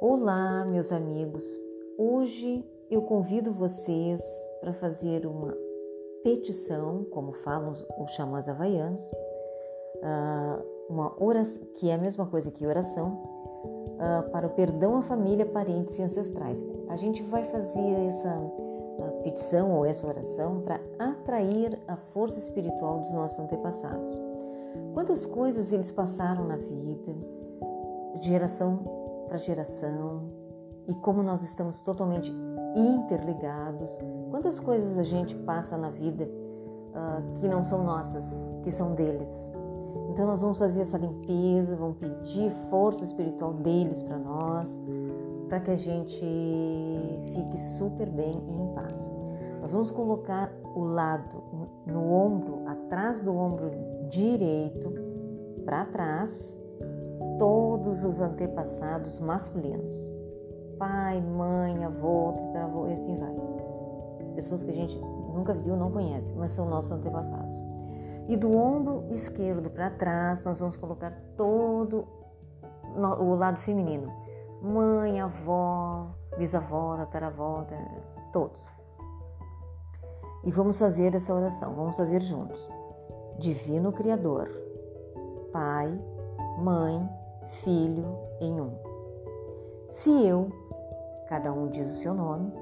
Olá, meus amigos. Hoje eu convido vocês para fazer uma petição, como falam os xamãs havaianos, ah, uma oração, que é a mesma coisa que oração, ah, para o perdão à família, parentes e ancestrais. A gente vai fazer essa ah, petição ou essa oração para atrair a força espiritual dos nossos antepassados. Quantas coisas eles passaram na vida, geração para geração e como nós estamos totalmente interligados. Quantas coisas a gente passa na vida uh, que não são nossas, que são deles. Então nós vamos fazer essa limpeza, vamos pedir força espiritual deles para nós, para que a gente fique super bem e em paz. Nós vamos colocar o lado no ombro, atrás do ombro direito, para trás, todos os antepassados masculinos. Pai, mãe, avô, tataravô e assim vai. Pessoas que a gente nunca viu, não conhece, mas são nossos antepassados. E do ombro esquerdo para trás, nós vamos colocar todo o lado feminino. Mãe, avó, bisavó, tataravó, todos. E vamos fazer essa oração, vamos fazer juntos. Divino Criador, Pai, Mãe, Filho em um. Se eu, cada um diz o seu nome,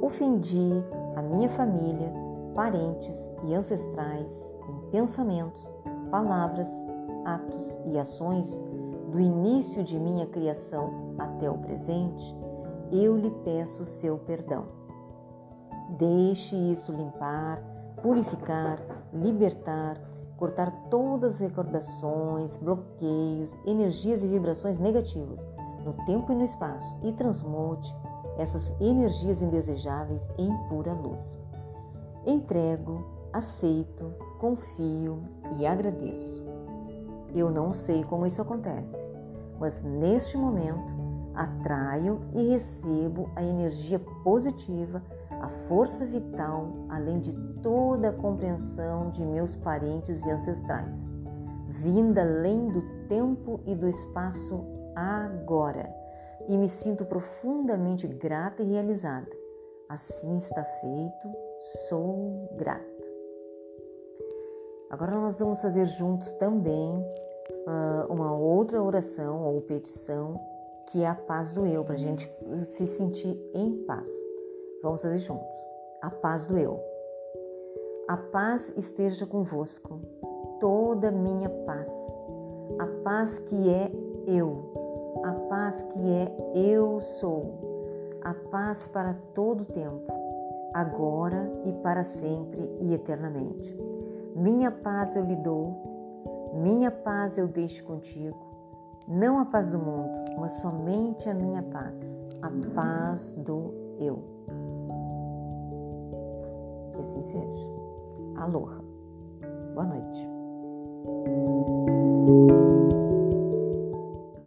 ofendi a minha família, parentes e ancestrais em pensamentos, palavras, atos e ações do início de minha criação até o presente, eu lhe peço seu perdão. Deixe isso limpar, purificar, libertar cortar todas as recordações, bloqueios, energias e vibrações negativas no tempo e no espaço e transmute essas energias indesejáveis em pura luz. Entrego, aceito, confio e agradeço. Eu não sei como isso acontece, mas neste momento atraio e recebo a energia positiva a força vital, além de toda a compreensão de meus parentes e ancestrais, vinda além do tempo e do espaço agora, e me sinto profundamente grata e realizada. Assim está feito, sou grata. Agora nós vamos fazer juntos também uh, uma outra oração ou petição que é a paz do eu, para a gente se sentir em paz. Vamos fazer juntos. A paz do eu. A paz esteja convosco, toda minha paz. A paz que é eu. A paz que é eu sou. A paz para todo tempo, agora e para sempre e eternamente. Minha paz eu lhe dou, minha paz eu deixo contigo. Não a paz do mundo, mas somente a minha paz, a paz do eu. Que assim seja. Aloha. Boa noite.